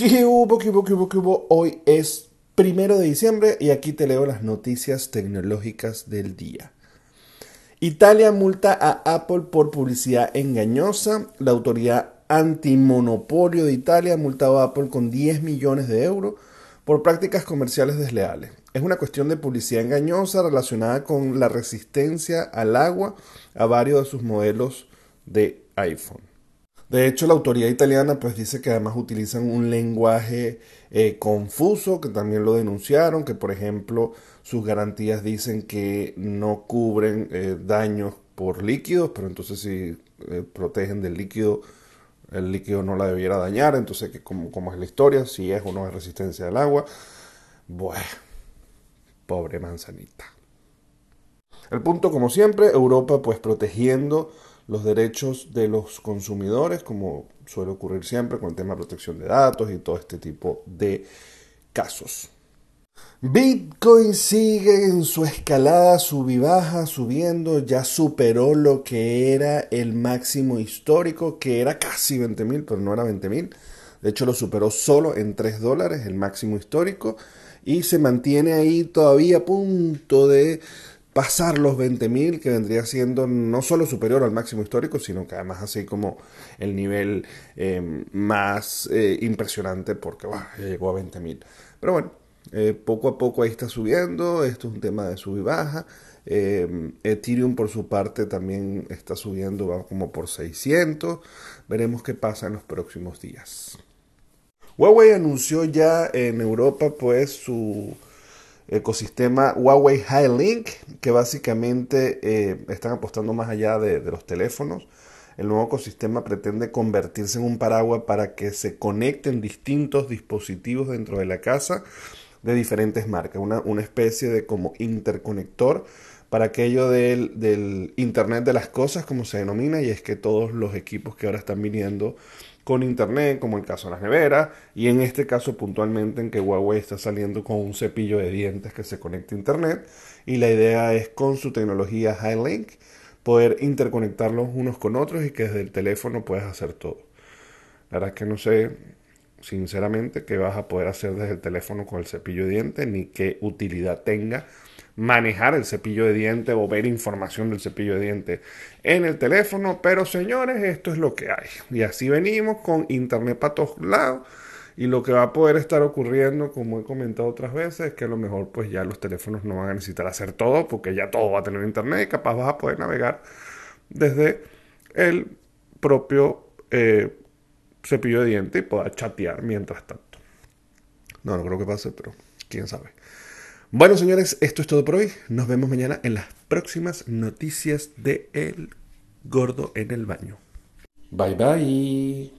¿Qué hubo, qué hubo, qué? Hoy es primero de diciembre y aquí te leo las noticias tecnológicas del día. Italia multa a Apple por publicidad engañosa. La autoridad antimonopolio de Italia ha multado a Apple con 10 millones de euros por prácticas comerciales desleales. Es una cuestión de publicidad engañosa relacionada con la resistencia al agua a varios de sus modelos de iPhone. De hecho, la autoridad italiana pues dice que además utilizan un lenguaje eh, confuso, que también lo denunciaron, que por ejemplo sus garantías dicen que no cubren eh, daños por líquidos, pero entonces si eh, protegen del líquido, el líquido no la debiera dañar, entonces que como, como es la historia, si es o no es resistencia al agua. Bueno, pobre manzanita. El punto, como siempre, Europa pues protegiendo los derechos de los consumidores, como suele ocurrir siempre con el tema de protección de datos y todo este tipo de casos. Bitcoin sigue en su escalada sub y baja, subiendo, ya superó lo que era el máximo histórico, que era casi 20 mil, pero no era 20 mil. De hecho, lo superó solo en 3 dólares, el máximo histórico, y se mantiene ahí todavía a punto de pasar los 20.000, que vendría siendo no solo superior al máximo histórico, sino que además así como el nivel em, más eh, impresionante porque llegó a 20.000. Pero bueno, eh, poco a poco ahí está subiendo, esto es un tema de sub y baja. Em, Ethereum por su parte también está subiendo, va como por 600. Veremos qué pasa en los próximos días. Huawei anunció ya en Europa pues su ecosistema Huawei High-Link, que básicamente eh, están apostando más allá de, los teléfonos. El nuevo ecosistema pretende convertirse en un paraguas para que se conecten distintos dispositivos dentro de la casa de diferentes marcas, una, una especie de como interconector para aquello del, Internet de las Cosas, como se denomina, y es que todos los equipos que ahora están viniendo con internet, como el caso de las neveras, y en este caso puntualmente en que Huawei está saliendo con un cepillo de dientes que se conecta a internet, y la idea es con su tecnología High-Link poder interconectarlos unos con otros y que desde el teléfono puedas hacer todo. La verdad es que no sé, sinceramente, qué vas a poder hacer desde el teléfono con el cepillo de dientes, ni qué utilidad tenga manejar el cepillo de diente o ver información del cepillo de diente en el teléfono, pero señores, esto es lo que hay. Y así venimos con internet para todos lados. Y lo que va a poder estar ocurriendo, como he comentado otras veces, es que a lo mejor pues ya los teléfonos no van a necesitar hacer todo, porque ya todo va a tener internet y capaz vas a poder navegar desde el propio eh, cepillo de diente y poder chatear mientras tanto. No, no creo que pase, pero quién sabe. Bueno, señores, esto es todo por hoy. Nos vemos mañana en las próximas noticias de El Gordo en el Baño. Bye bye.